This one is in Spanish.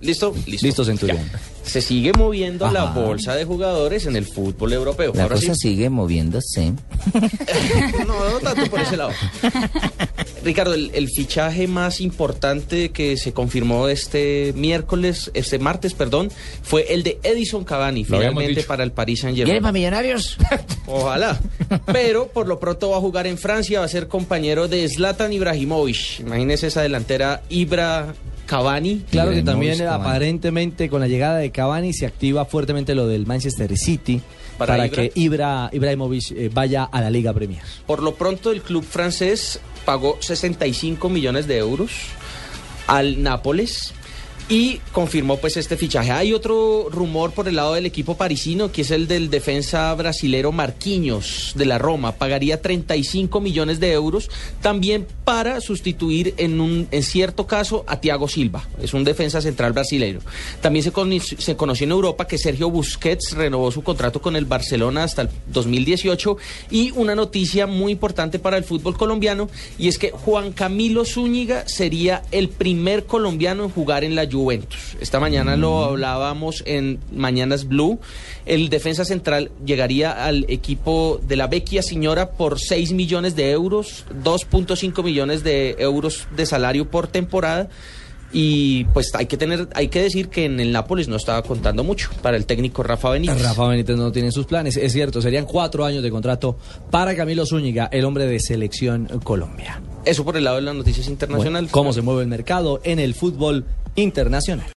¿Listo? Listo. Listo, Centurión. Ya. Se sigue moviendo la bolsa de jugadores en el fútbol europeo. La Ahora cosa sí. sigue moviéndose. No, no tanto por ese lado. Ricardo, el, el fichaje más importante que se confirmó este miércoles, este martes, perdón, fue el de Edison Cavani, Lo finalmente para el Paris Saint ¿Quieren para Germain. millonarios? Ojalá. Pero por lo pronto va a jugar en Francia, va a ser compañero de Zlatan Ibrahimovic. Imagínese esa delantera Ibra Cavani. Claro que también Cavani. aparentemente con la llegada de Cavani se activa fuertemente lo del Manchester City Para para, Ibra. que Ibra, Ibrahimovic eh, vaya a la Liga Premier. Por lo pronto, el club francés pagó 65 millones de euros al Nápoles y confirmó pues este fichaje. Hay otro rumor por el lado del equipo parisino que es el del defensa brasilero Marquinhos de la Roma. Pagaría 35 millones de euros también para sustituir en un en cierto caso a Thiago Silva. Es un defensa central brasileño. También se, cono- se conoció en Europa que Sergio Busquets renovó su contrato con el Barcelona hasta el 2018 y una noticia muy importante para el fútbol colombiano y es que Juan Camilo Zúñiga sería el primer colombiano en jugar en la Juventus. Esta mañana lo hablábamos en Mañanas Blue. El defensa central llegaría al equipo de la Vecchia Señora por 6 millones de euros, 2.5 millones de euros de salario por temporada. Y pues hay que tener, hay que decir que en el Nápoles no estaba contando mucho para el técnico Rafa Benítez. Rafa Benítez no tiene sus planes, es cierto, serían cuatro años de contrato para Camilo Zúñiga, el hombre de selección Colombia. Eso por el lado de las noticias internacionales. ¿Cómo se mueve el mercado en el fútbol internacional?